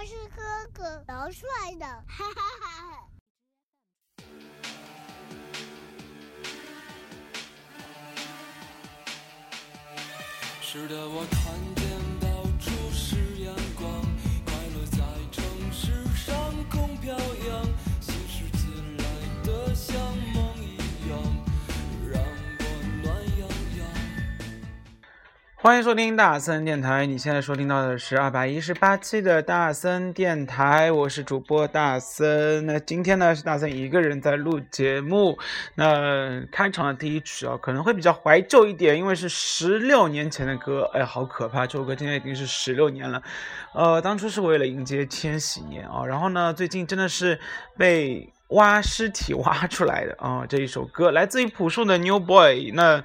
他是哥哥，老帅的，哈哈哈。是的，我看见欢迎收听大森电台，你现在收听到的是二百一十八期的大森电台，我是主播大森。那今天呢是大森一个人在录节目。那开场的第一曲啊，可能会比较怀旧一点，因为是十六年前的歌，哎，好可怕！这首歌今天已经是十六年了。呃，当初是为了迎接千禧年啊，然后呢，最近真的是被挖尸体挖出来的啊，这一首歌来自于朴树的《New Boy》。那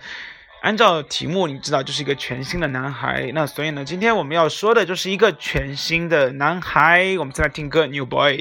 按照题目，你知道就是一个全新的男孩，那所以呢，今天我们要说的就是一个全新的男孩。我们再来听歌《New Boy》。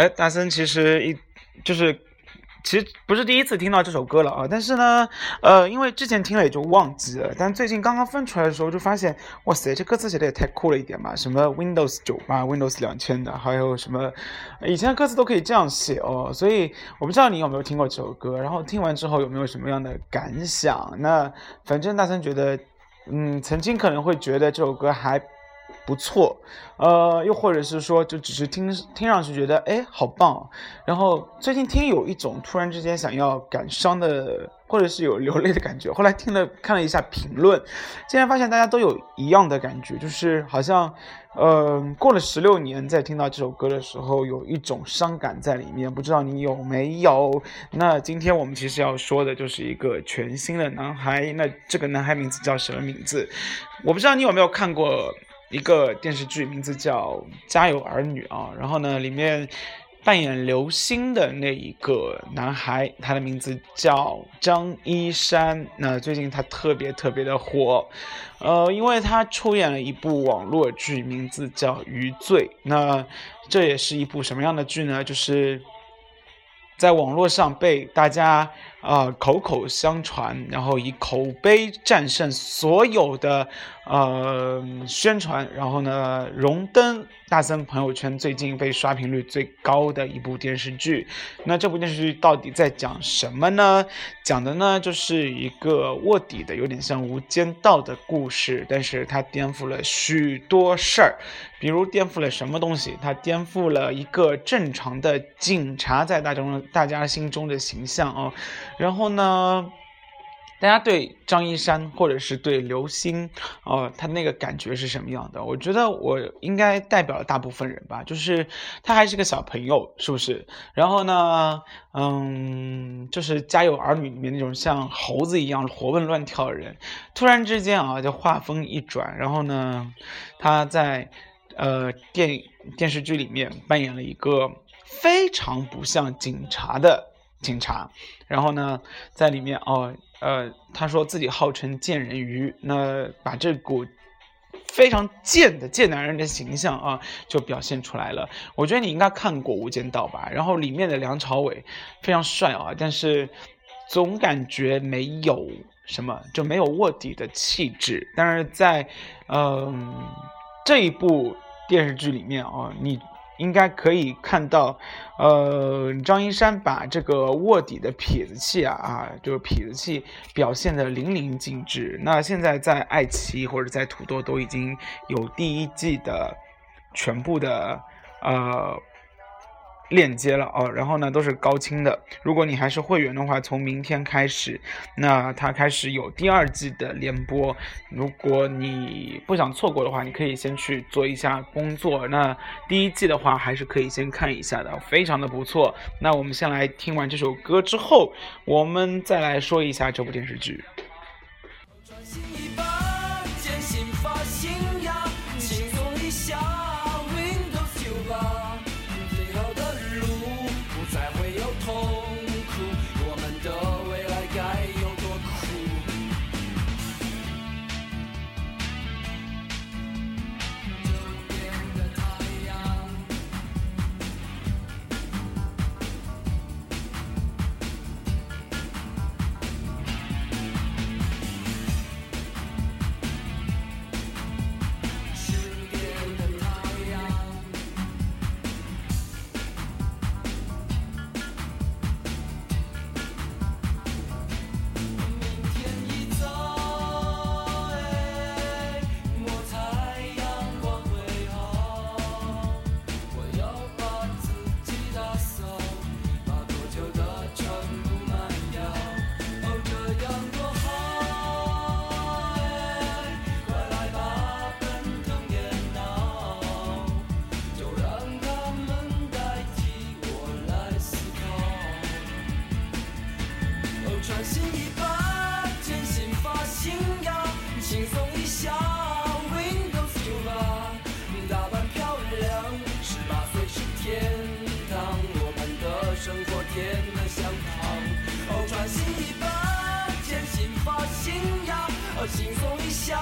哎，大森其实一就是，其实不是第一次听到这首歌了啊，但是呢，呃，因为之前听了也就忘记了，但最近刚刚翻出来的时候就发现，哇塞，这歌词写的也太酷了一点吧，什么 Windows 九八、Windows 两千的，还有什么以前的歌词都可以这样写哦，所以我不知道你有没有听过这首歌，然后听完之后有没有什么样的感想？那反正大森觉得，嗯，曾经可能会觉得这首歌还。不错，呃，又或者是说，就只是听听上去觉得，哎，好棒。然后最近听有一种突然之间想要感伤的，或者是有流泪的感觉。后来听了看了一下评论，竟然发现大家都有一样的感觉，就是好像，呃，过了十六年再听到这首歌的时候，有一种伤感在里面。不知道你有没有？那今天我们其实要说的就是一个全新的男孩。那这个男孩名字叫什么名字？我不知道你有没有看过。一个电视剧名字叫《家有儿女》啊，然后呢，里面扮演刘星的那一个男孩，他的名字叫张一山。那最近他特别特别的火，呃，因为他出演了一部网络剧，名字叫《余罪》。那这也是一部什么样的剧呢？就是在网络上被大家啊、呃、口口相传，然后以口碑战胜所有的呃宣传，然后呢荣登大森朋友圈最近被刷屏率最高的一部电视剧。那这部电视剧到底在讲什么呢？讲的呢就是一个卧底的，有点像《无间道》的故事，但是它颠覆了许多事儿，比如颠覆了什么东西？它颠覆了一个正常的警察在大众大家心中的形象哦。然后呢，大家对张一山或者是对刘星，哦，他那个感觉是什么样的？我觉得我应该代表了大部分人吧，就是他还是个小朋友，是不是？然后呢，嗯，就是《家有儿女》里面那种像猴子一样活蹦乱跳的人，突然之间啊，就画风一转，然后呢，他在呃电电视剧里面扮演了一个非常不像警察的。警察，然后呢，在里面哦，呃他说自己号称贱人鱼，那把这股非常贱的贱男人的形象啊，就表现出来了。我觉得你应该看过《无间道》吧？然后里面的梁朝伟非常帅啊，但是总感觉没有什么，就没有卧底的气质。但是在嗯、这一部电视剧里面啊，你。应该可以看到，呃，张一山把这个卧底的痞子气啊啊，就是痞子气表现的淋漓尽致。那现在在爱奇艺或者在土豆都已经有第一季的全部的呃链接了哦，然后呢都是高清的。如果你还是会员的话，从明天开始，那它开始有第二季的联播。如果你不想错过的话，你可以先去做一下工作。那第一季的话，还是可以先看一下的，非常的不错。那我们先来听完这首歌之后，我们再来说一下这部电视剧。生活甜得像糖。哦，穿新衣吧，剪新发信仰，哦，轻松一下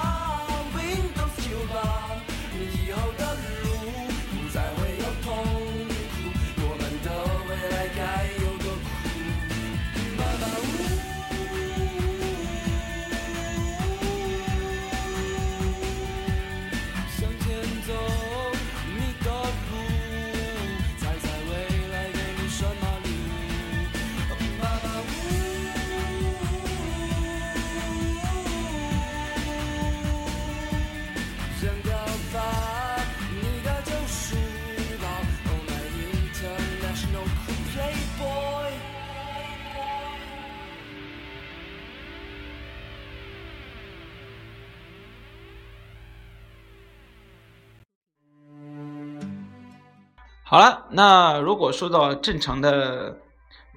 好了，那如果说到正常的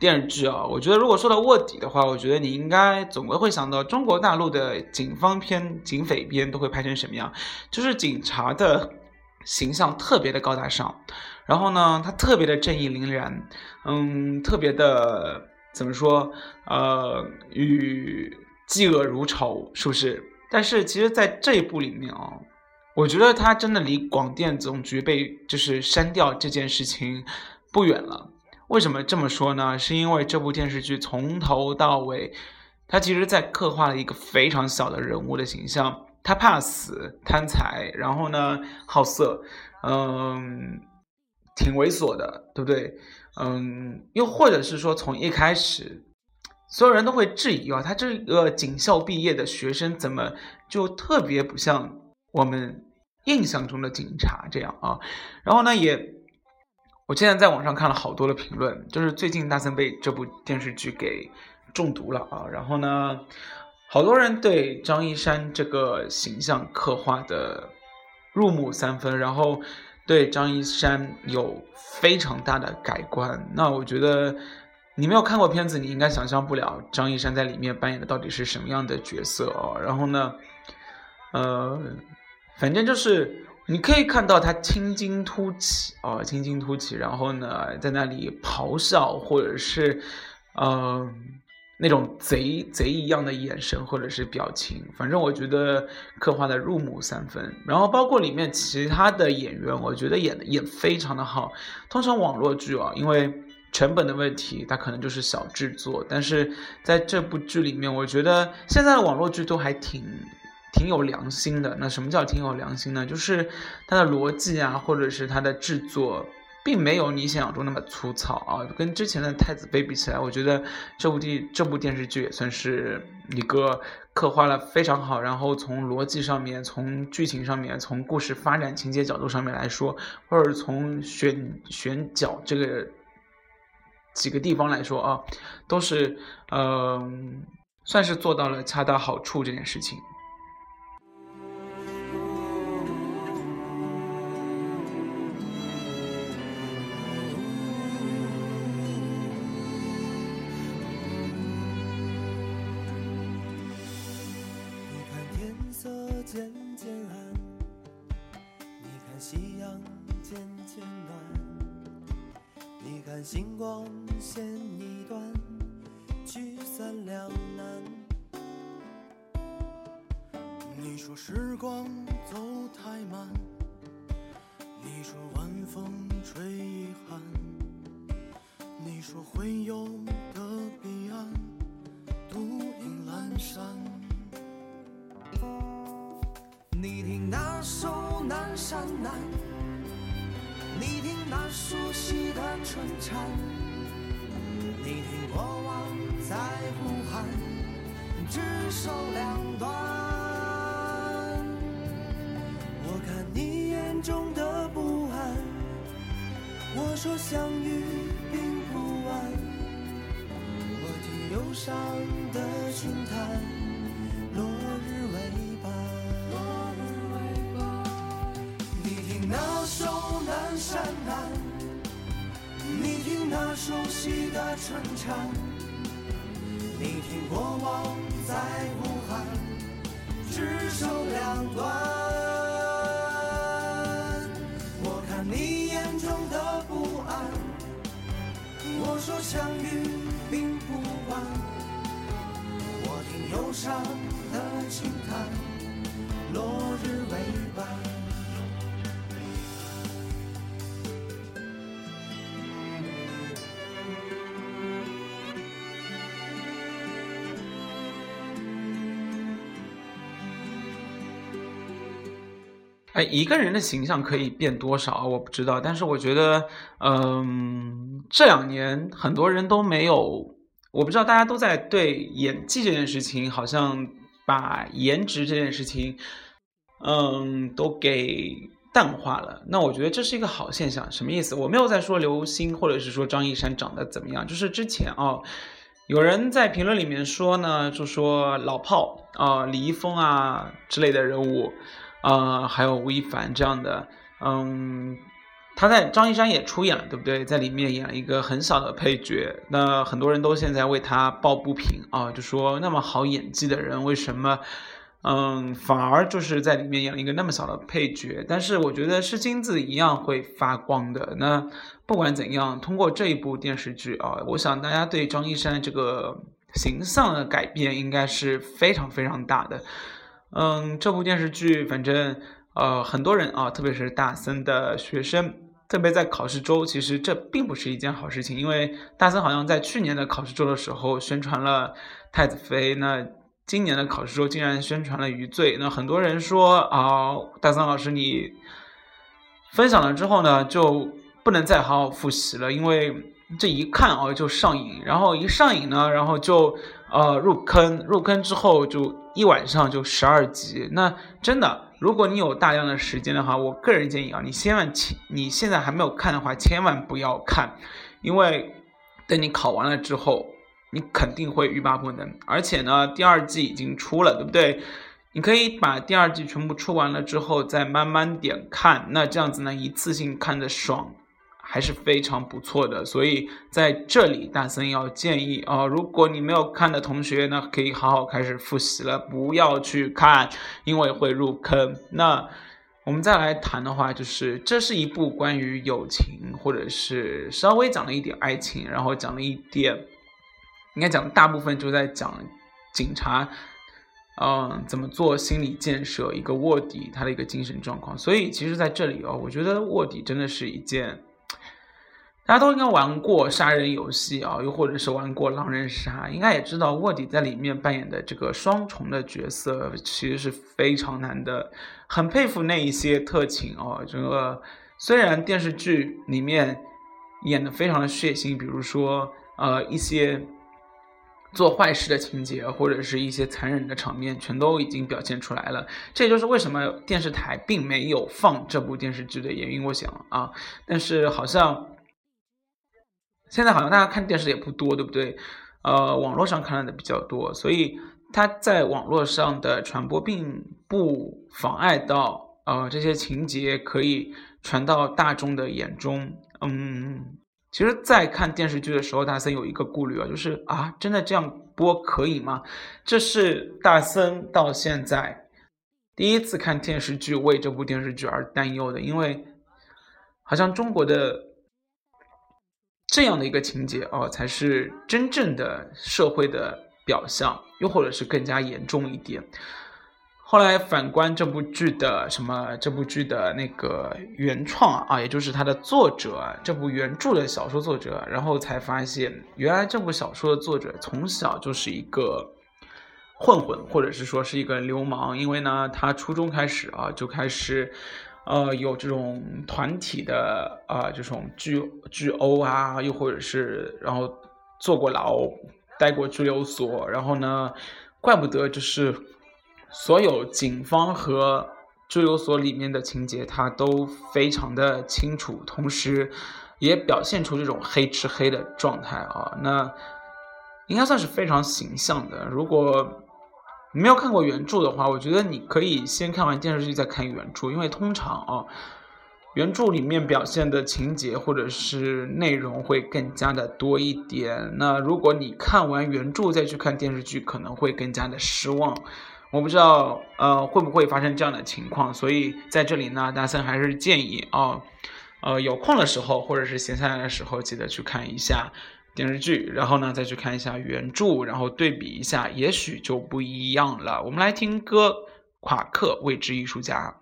电视剧啊，我觉得如果说到卧底的话，我觉得你应该总归会想到中国大陆的警方片、警匪片都会拍成什么样，就是警察的形象特别的高大上，然后呢，他特别的正义凛然，嗯，特别的怎么说，呃，与嫉恶如仇，是不是？但是其实，在这一部里面啊，我觉得他真的离广电总局被就是删掉这件事情不远了。为什么这么说呢？是因为这部电视剧从头到尾，他其实在刻画了一个非常小的人物的形象。他怕死、贪财，然后呢好色，嗯，挺猥琐的，对不对？嗯，又或者是说从一开始。所有人都会质疑啊，他这个警校毕业的学生怎么就特别不像我们印象中的警察这样啊？然后呢，也我现在在网上看了好多的评论，就是最近大森被这部电视剧给中毒了啊。然后呢，好多人对张一山这个形象刻画的入木三分，然后对张一山有非常大的改观。那我觉得。你没有看过片子，你应该想象不了张一山在里面扮演的到底是什么样的角色哦。然后呢，呃，反正就是你可以看到他青筋突起啊，青筋突起，然后呢，在那里咆哮，或者是呃那种贼贼一样的眼神或者是表情，反正我觉得刻画的入木三分。然后包括里面其他的演员，我觉得演的也非常的好。通常网络剧啊，因为成本的问题，它可能就是小制作，但是在这部剧里面，我觉得现在的网络剧都还挺挺有良心的。那什么叫挺有良心呢？就是它的逻辑啊，或者是它的制作，并没有你想象中那么粗糙啊。跟之前的《太子妃》比起来，我觉得这部电这部电视剧也算是一个刻画了非常好，然后从逻辑上面、从剧情上面、从故事发展情节角度上面来说，或者从选选角这个。几个地方来说啊，都是呃，算是做到了恰到好处这件事情。渐渐暗，你看夕阳渐渐暖，你看星光线一段，聚散两难。你说时光山南》，你听那熟悉的春蝉，你听过往在呼喊，只手两端。我看你眼中的不安，我说相遇并不晚，我听忧伤的轻叹，那熟悉的春蝉，你听过往在呼喊，只手两端。我看你眼中的不安，我说相遇并不晚，我听忧伤的轻哎，一个人的形象可以变多少，我不知道。但是我觉得，嗯，这两年很多人都没有，我不知道大家都在对演技这件事情，好像把颜值这件事情，嗯，都给淡化了。那我觉得这是一个好现象。什么意思？我没有在说刘星或者是说张一山长得怎么样，就是之前啊，有人在评论里面说呢，就说老炮啊、李易峰啊之类的人物。呃，还有吴亦凡这样的，嗯，他在张一山也出演了，对不对？在里面演了一个很小的配角，那很多人都现在为他抱不平啊，就说那么好演技的人，为什么，嗯，反而就是在里面演了一个那么小的配角？但是我觉得是金子一样会发光的。那不管怎样，通过这一部电视剧啊，我想大家对张一山这个形象的改变应该是非常非常大的。嗯，这部电视剧，反正呃，很多人啊，特别是大三的学生，特别在考试周，其实这并不是一件好事情，因为大三好像在去年的考试周的时候宣传了《太子妃》，那今年的考试周竟然宣传了《余罪》，那很多人说啊，大三老师你分享了之后呢，就不能再好好复习了，因为这一看啊就上瘾，然后一上瘾呢，然后就呃入坑，入坑之后就。一晚上就十二集，那真的，如果你有大量的时间的话，我个人建议啊，你千万千，你现在还没有看的话，千万不要看，因为等你考完了之后，你肯定会欲罢不能。而且呢，第二季已经出了，对不对？你可以把第二季全部出完了之后，再慢慢点看，那这样子呢，一次性看的爽。还是非常不错的，所以在这里，大森要建议啊，如果你没有看的同学呢，可以好好开始复习了，不要去看，因为会入坑。那我们再来谈的话，就是这是一部关于友情，或者是稍微讲了一点爱情，然后讲了一点，应该讲大部分就在讲警察，嗯，怎么做心理建设，一个卧底他的一个精神状况。所以其实在这里哦，我觉得卧底真的是一件。大家都应该玩过杀人游戏啊，又或者是玩过狼人杀，应该也知道卧底在里面扮演的这个双重的角色，其实是非常难的。很佩服那一些特勤哦，这个虽然电视剧里面演的非常的血腥，比如说呃一些做坏事的情节，或者是一些残忍的场面，全都已经表现出来了。这就是为什么电视台并没有放这部电视剧的原因，我想啊，但是好像。现在好像大家看电视也不多，对不对？呃，网络上看的比较多，所以它在网络上的传播并不妨碍到呃这些情节可以传到大众的眼中。嗯，其实，在看电视剧的时候，大森有一个顾虑啊，就是啊，真的这样播可以吗？这是大森到现在第一次看电视剧为这部电视剧而担忧的，因为好像中国的。这样的一个情节哦，才是真正的社会的表象，又或者是更加严重一点。后来反观这部剧的什么，这部剧的那个原创啊，也就是它的作者，这部原著的小说作者，然后才发现，原来这部小说的作者从小就是一个混混，或者是说是一个流氓，因为呢，他初中开始啊，就开始。呃，有这种团体的啊，这种聚聚殴啊，又或者是然后坐过牢，待过拘留所，然后呢，怪不得就是所有警方和拘留所里面的情节，他都非常的清楚，同时也表现出这种黑吃黑的状态啊，那应该算是非常形象的。如果你没有看过原著的话，我觉得你可以先看完电视剧再看原著，因为通常啊，原著里面表现的情节或者是内容会更加的多一点。那如果你看完原著再去看电视剧，可能会更加的失望。我不知道呃会不会发生这样的情况，所以在这里呢，大森还是建议啊，呃有空的时候或者是闲下来的时候，记得去看一下。电视剧，然后呢，再去看一下原著，然后对比一下，也许就不一样了。我们来听歌，《夸克未知艺术家》。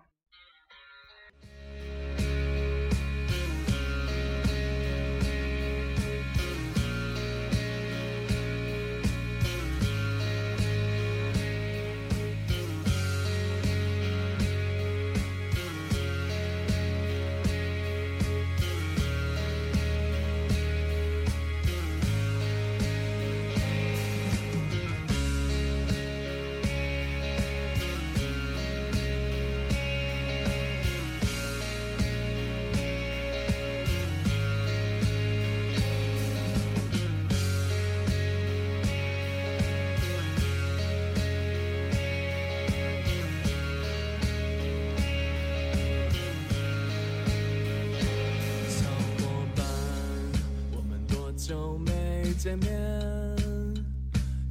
见面，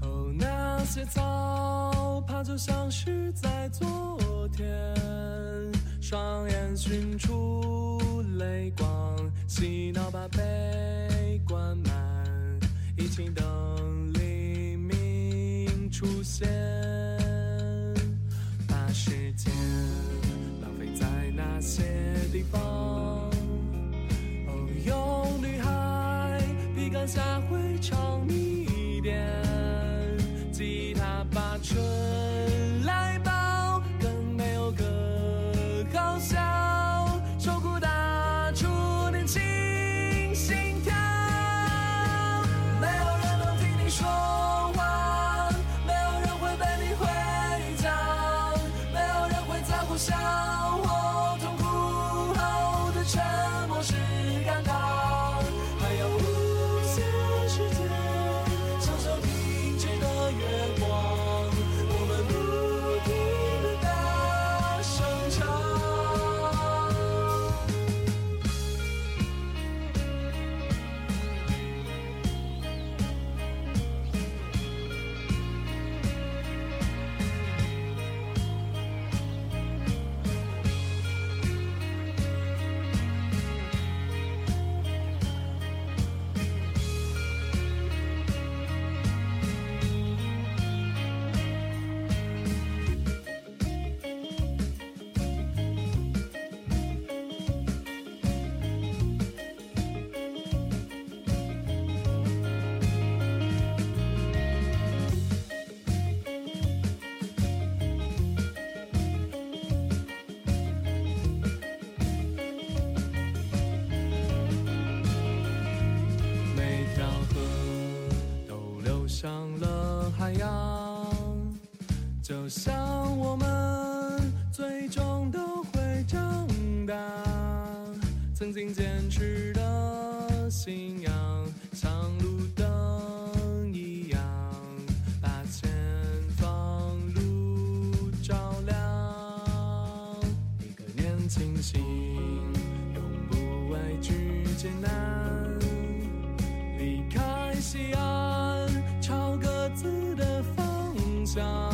哦，那些早怕就像是在昨天，双眼寻出曾经坚持的信仰像路灯一样把前方路照亮一个年轻的心永不畏惧艰难离开西安朝各自的方向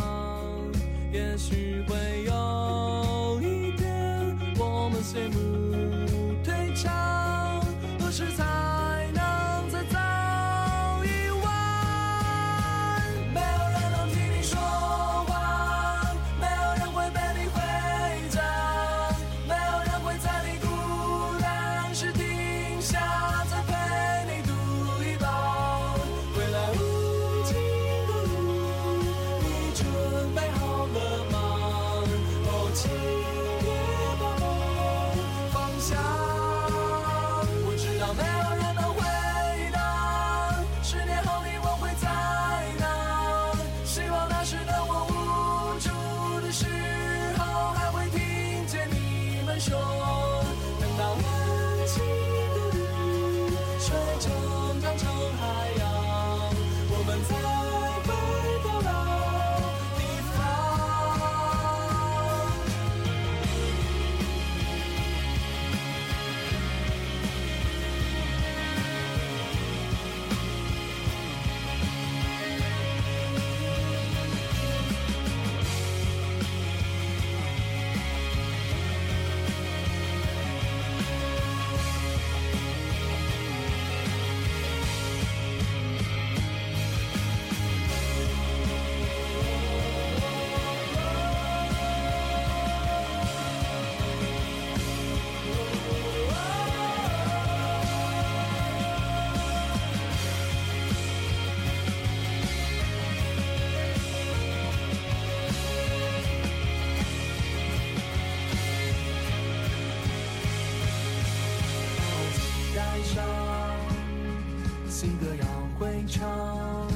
新歌要会唱，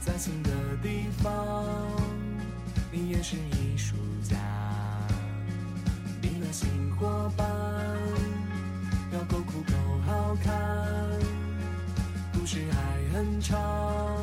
在新的地方，你也是艺术家。你的新伙伴要够酷够好看，故事还很长，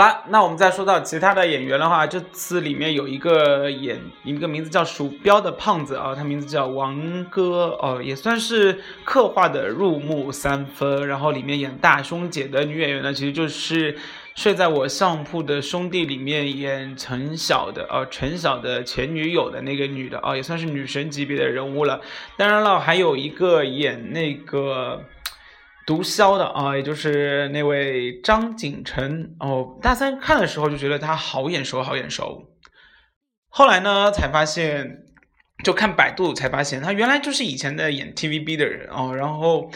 好了，那我们再说到其他的演员的话，这次里面有一个演一个名字叫鼠标的胖子啊，他名字叫王哥哦，也算是刻画的入木三分。然后里面演大胸姐的女演员呢，其实就是睡在我上铺的兄弟里面演陈晓的哦，陈晓的前女友的那个女的哦，也算是女神级别的人物了。当然了，还有一个演那个。毒枭的啊，也就是那位张景晨哦。大三看的时候就觉得他好眼熟，好眼熟。后来呢，才发现，就看百度才发现，他原来就是以前的演 TVB 的人哦。然后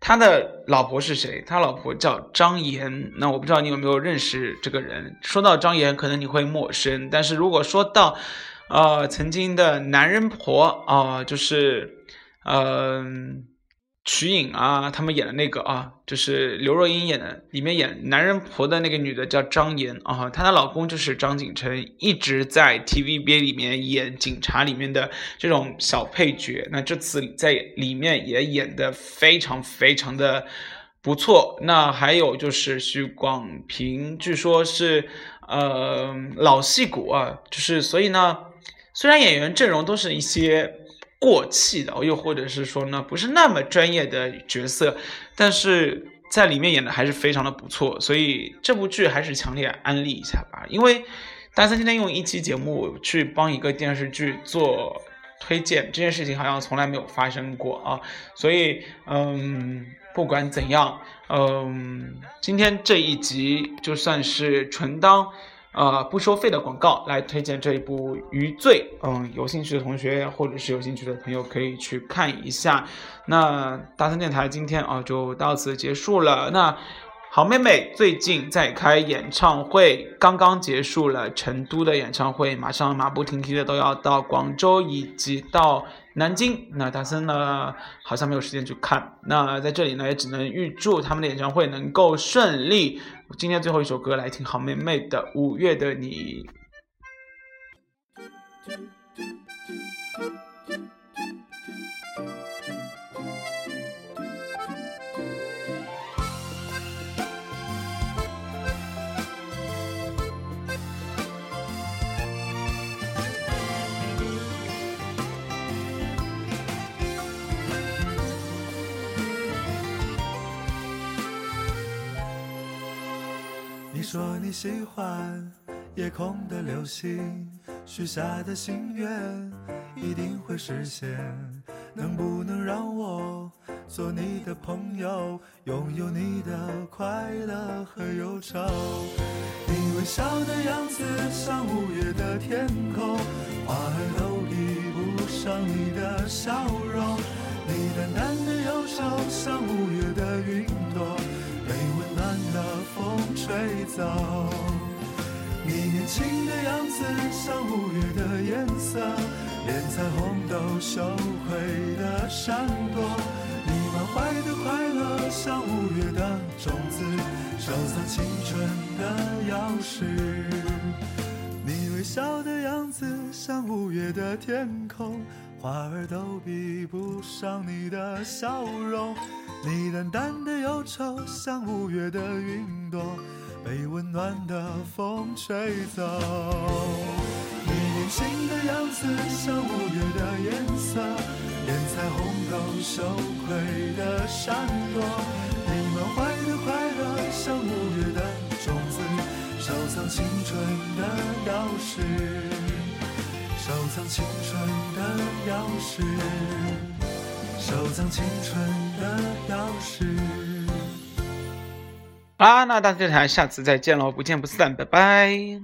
他的老婆是谁？他老婆叫张妍。那我不知道你有没有认识这个人。说到张妍，可能你会陌生，但是如果说到呃曾经的男人婆啊、就是嗯。瞿颖啊，他们演的那个啊，就是刘若英演的，里面演男人婆的那个女的叫张妍啊，她的老公就是张景晨，一直在 TVB 里面演警察里面的这种小配角。那这次在里面也演的非常非常的不错。那还有就是许广平，据说是呃老戏骨啊，就是所以呢，虽然演员阵容都是一些。过气的，又或者是说呢，不是那么专业的角色，但是在里面演的还是非常的不错，所以这部剧还是强烈安利一下吧。因为大三今天用一期节目去帮一个电视剧做推荐，这件事情好像从来没有发生过啊，所以嗯，不管怎样，嗯，今天这一集就算是纯当。呃，不收费的广告来推荐这一部《余罪》，嗯，有兴趣的同学或者是有兴趣的朋友可以去看一下。那大森电台今天啊就到此结束了。那好妹妹最近在开演唱会，刚刚结束了成都的演唱会，马上马不停蹄的都要到广州以及到南京。那大森呢好像没有时间去看。那在这里呢也只能预祝他们的演唱会能够顺利。今天最后一首歌来听好妹妹的《五月的你》。说你喜欢夜空的流星，许下的心愿一定会实现。能不能让我做你的朋友，拥有你的快乐和忧愁？你微笑的样子像五月的天空，花儿都比不上你的笑容。你淡淡的忧愁像五月的云朵，被温暖的风吹走。你年轻的样子像五月的颜色，连彩虹都羞愧的闪躲。你满怀的快乐像五月的种子，收藏青春的钥匙。你微笑的样子像五月的天空，花儿都比不上你的笑容。你淡淡的忧愁像五月的云朵，被温暖的风吹走。你年轻的样子像五月的颜色，连彩虹都羞愧的闪躲。你满怀的快乐像五月的种子，收藏青春的钥匙，收藏青春的钥匙，收藏青春的钥匙。好啦，那大家电台下次再见喽，不见不散，拜拜。